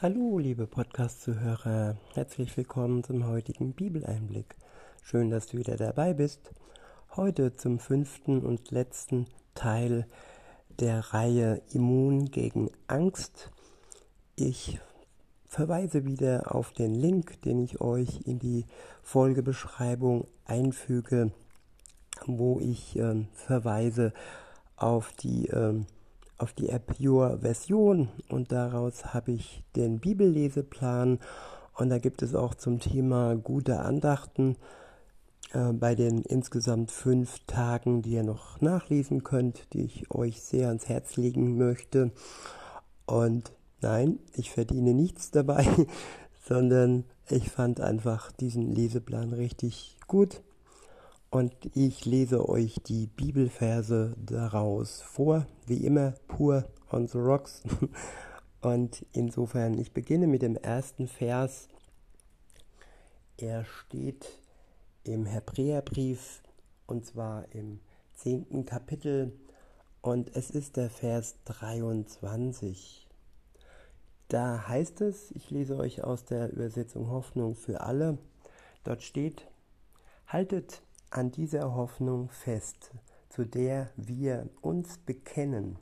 Hallo, liebe Podcast-Zuhörer, herzlich willkommen zum heutigen Bibeleinblick. Schön, dass du wieder dabei bist. Heute zum fünften und letzten Teil der Reihe Immun gegen Angst. Ich verweise wieder auf den Link, den ich euch in die Folgebeschreibung einfüge, wo ich äh, verweise auf die äh, auf die App Your Version und daraus habe ich den Bibelleseplan und da gibt es auch zum Thema gute Andachten äh, bei den insgesamt fünf Tagen, die ihr noch nachlesen könnt, die ich euch sehr ans Herz legen möchte. Und nein, ich verdiene nichts dabei, sondern ich fand einfach diesen Leseplan richtig gut und ich lese euch die Bibelverse daraus vor, wie immer pur on the rocks. Und insofern, ich beginne mit dem ersten Vers. Er steht im Hebräerbrief und zwar im zehnten Kapitel und es ist der Vers 23. Da heißt es, ich lese euch aus der Übersetzung Hoffnung für alle, dort steht, haltet an dieser Hoffnung fest, zu der wir uns bekennen,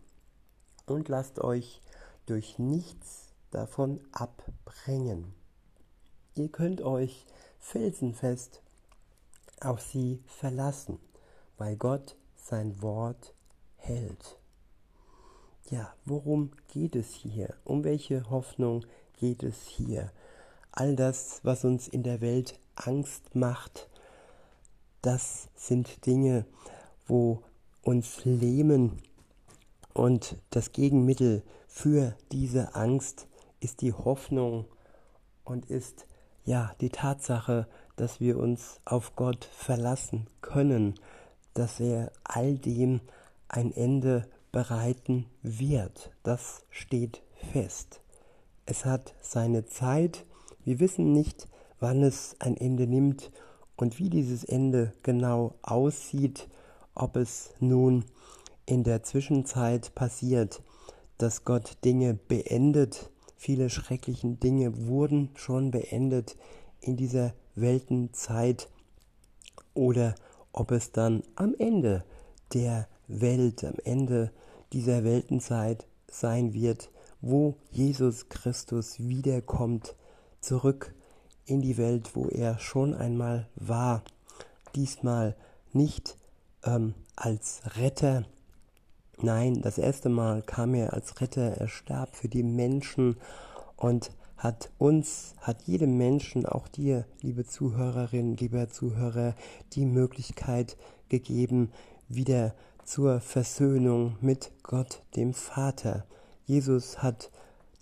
und lasst euch durch nichts davon abbringen. Ihr könnt euch felsenfest auf sie verlassen, weil Gott sein Wort hält. Ja, worum geht es hier? Um welche Hoffnung geht es hier? All das, was uns in der Welt Angst macht, das sind Dinge, wo uns lähmen und das Gegenmittel für diese Angst ist die Hoffnung und ist ja die Tatsache, dass wir uns auf Gott verlassen können, dass er all dem ein Ende bereiten wird. Das steht fest. Es hat seine Zeit. Wir wissen nicht, wann es ein Ende nimmt und wie dieses Ende genau aussieht, ob es nun in der Zwischenzeit passiert, dass Gott Dinge beendet, viele schrecklichen Dinge wurden schon beendet in dieser Weltenzeit, oder ob es dann am Ende der Welt, am Ende dieser Weltenzeit sein wird, wo Jesus Christus wiederkommt, zurück in die Welt, wo er schon einmal war. Diesmal nicht ähm, als Retter. Nein, das erste Mal kam er als Retter. Er starb für die Menschen und hat uns, hat jedem Menschen, auch dir, liebe Zuhörerin, lieber Zuhörer, die Möglichkeit gegeben, wieder zur Versöhnung mit Gott, dem Vater. Jesus hat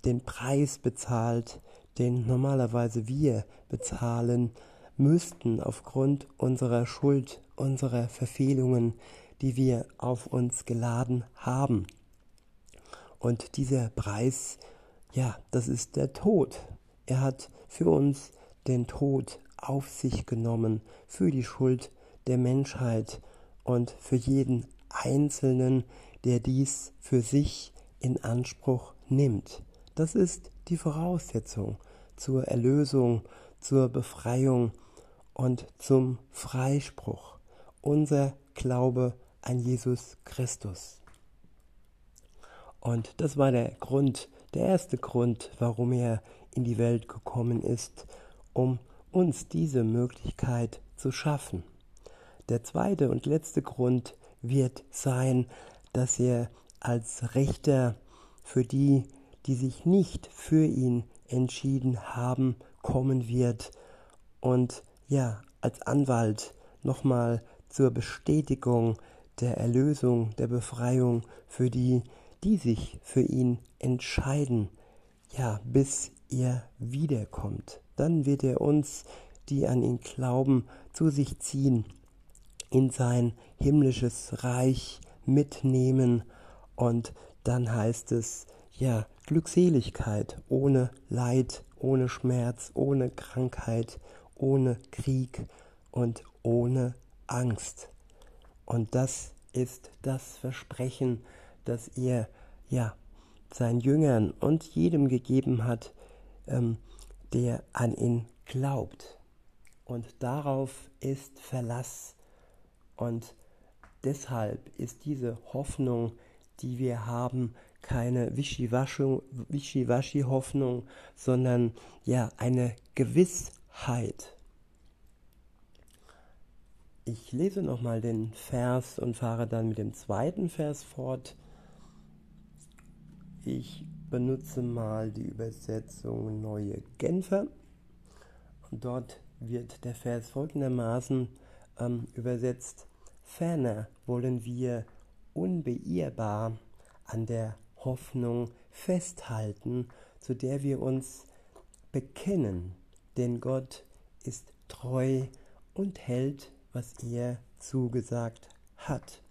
den Preis bezahlt, den normalerweise wir bezahlen müssten aufgrund unserer Schuld, unserer Verfehlungen, die wir auf uns geladen haben. Und dieser Preis, ja, das ist der Tod. Er hat für uns den Tod auf sich genommen, für die Schuld der Menschheit und für jeden Einzelnen, der dies für sich in Anspruch nimmt. Das ist die Voraussetzung zur Erlösung, zur Befreiung und zum Freispruch. Unser Glaube an Jesus Christus. Und das war der Grund, der erste Grund, warum er in die Welt gekommen ist, um uns diese Möglichkeit zu schaffen. Der zweite und letzte Grund wird sein, dass er als Richter für die, die sich nicht für ihn entschieden haben, kommen wird und ja, als Anwalt nochmal zur Bestätigung der Erlösung, der Befreiung für die, die sich für ihn entscheiden, ja, bis er wiederkommt. Dann wird er uns, die an ihn glauben, zu sich ziehen, in sein himmlisches Reich mitnehmen und dann heißt es, ja, Glückseligkeit ohne Leid, ohne Schmerz, ohne Krankheit, ohne Krieg und ohne Angst. Und das ist das Versprechen, das er ja seinen Jüngern und jedem gegeben hat, ähm, der an ihn glaubt. Und darauf ist Verlass. Und deshalb ist diese Hoffnung, die wir haben, keine Wischiwaschi-Hoffnung, sondern ja eine Gewissheit. Ich lese nochmal den Vers und fahre dann mit dem zweiten Vers fort. Ich benutze mal die Übersetzung Neue Genfer. Und dort wird der Vers folgendermaßen ähm, übersetzt. Ferner wollen wir unbeirrbar an der Hoffnung festhalten, zu der wir uns bekennen, denn Gott ist treu und hält, was er zugesagt hat.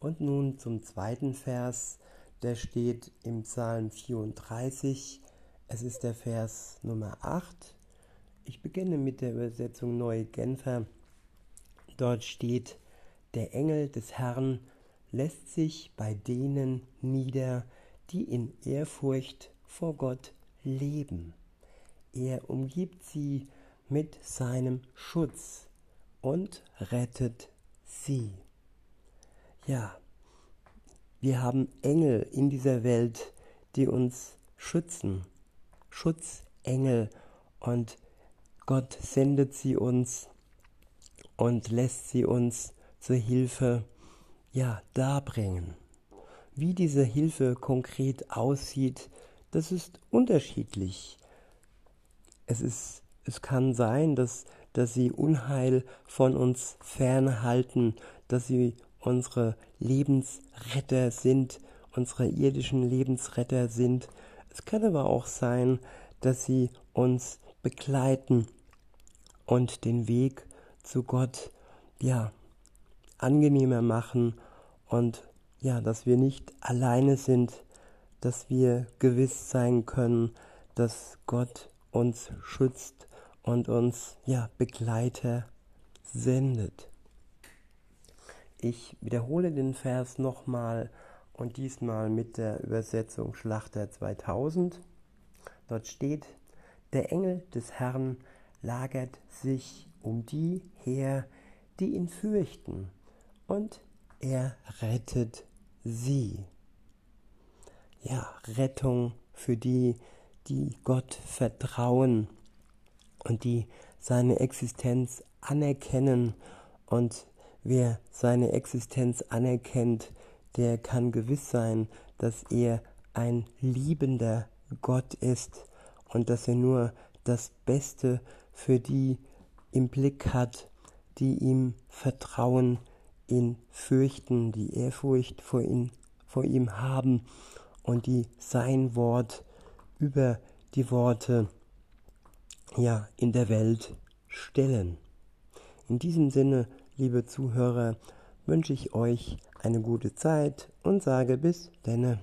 Und nun zum zweiten Vers, der steht im Psalm 34, es ist der Vers Nummer 8. Ich beginne mit der Übersetzung Neue Genfer. Dort steht, der Engel des Herrn lässt sich bei denen nieder, die in Ehrfurcht vor Gott leben. Er umgibt sie mit seinem Schutz und rettet sie. Ja, wir haben Engel in dieser Welt, die uns schützen. Schutzengel und Gott sendet sie uns und lässt sie uns zur Hilfe ja, darbringen. Wie diese Hilfe konkret aussieht, das ist unterschiedlich. Es, ist, es kann sein, dass, dass sie Unheil von uns fernhalten, dass sie unsere Lebensretter sind, unsere irdischen Lebensretter sind. Es kann aber auch sein, dass sie uns begleiten und den Weg zu Gott ja angenehmer machen und ja, dass wir nicht alleine sind, dass wir gewiss sein können, dass Gott uns schützt und uns ja Begleiter sendet. Ich wiederhole den Vers nochmal und diesmal mit der Übersetzung Schlachter 2000. Dort steht, der Engel des Herrn lagert sich um die her, die ihn fürchten und er rettet sie. Ja, Rettung für die, die Gott vertrauen und die seine Existenz anerkennen. Und wer seine Existenz anerkennt, der kann gewiss sein, dass er ein liebender Gott ist und dass er nur das Beste für die im Blick hat, die ihm vertrauen, ihn fürchten, die Ehrfurcht vor, ihn, vor ihm haben und die sein Wort über die Worte ja in der Welt stellen. In diesem Sinne, liebe Zuhörer, wünsche ich euch eine gute Zeit und sage bis denne.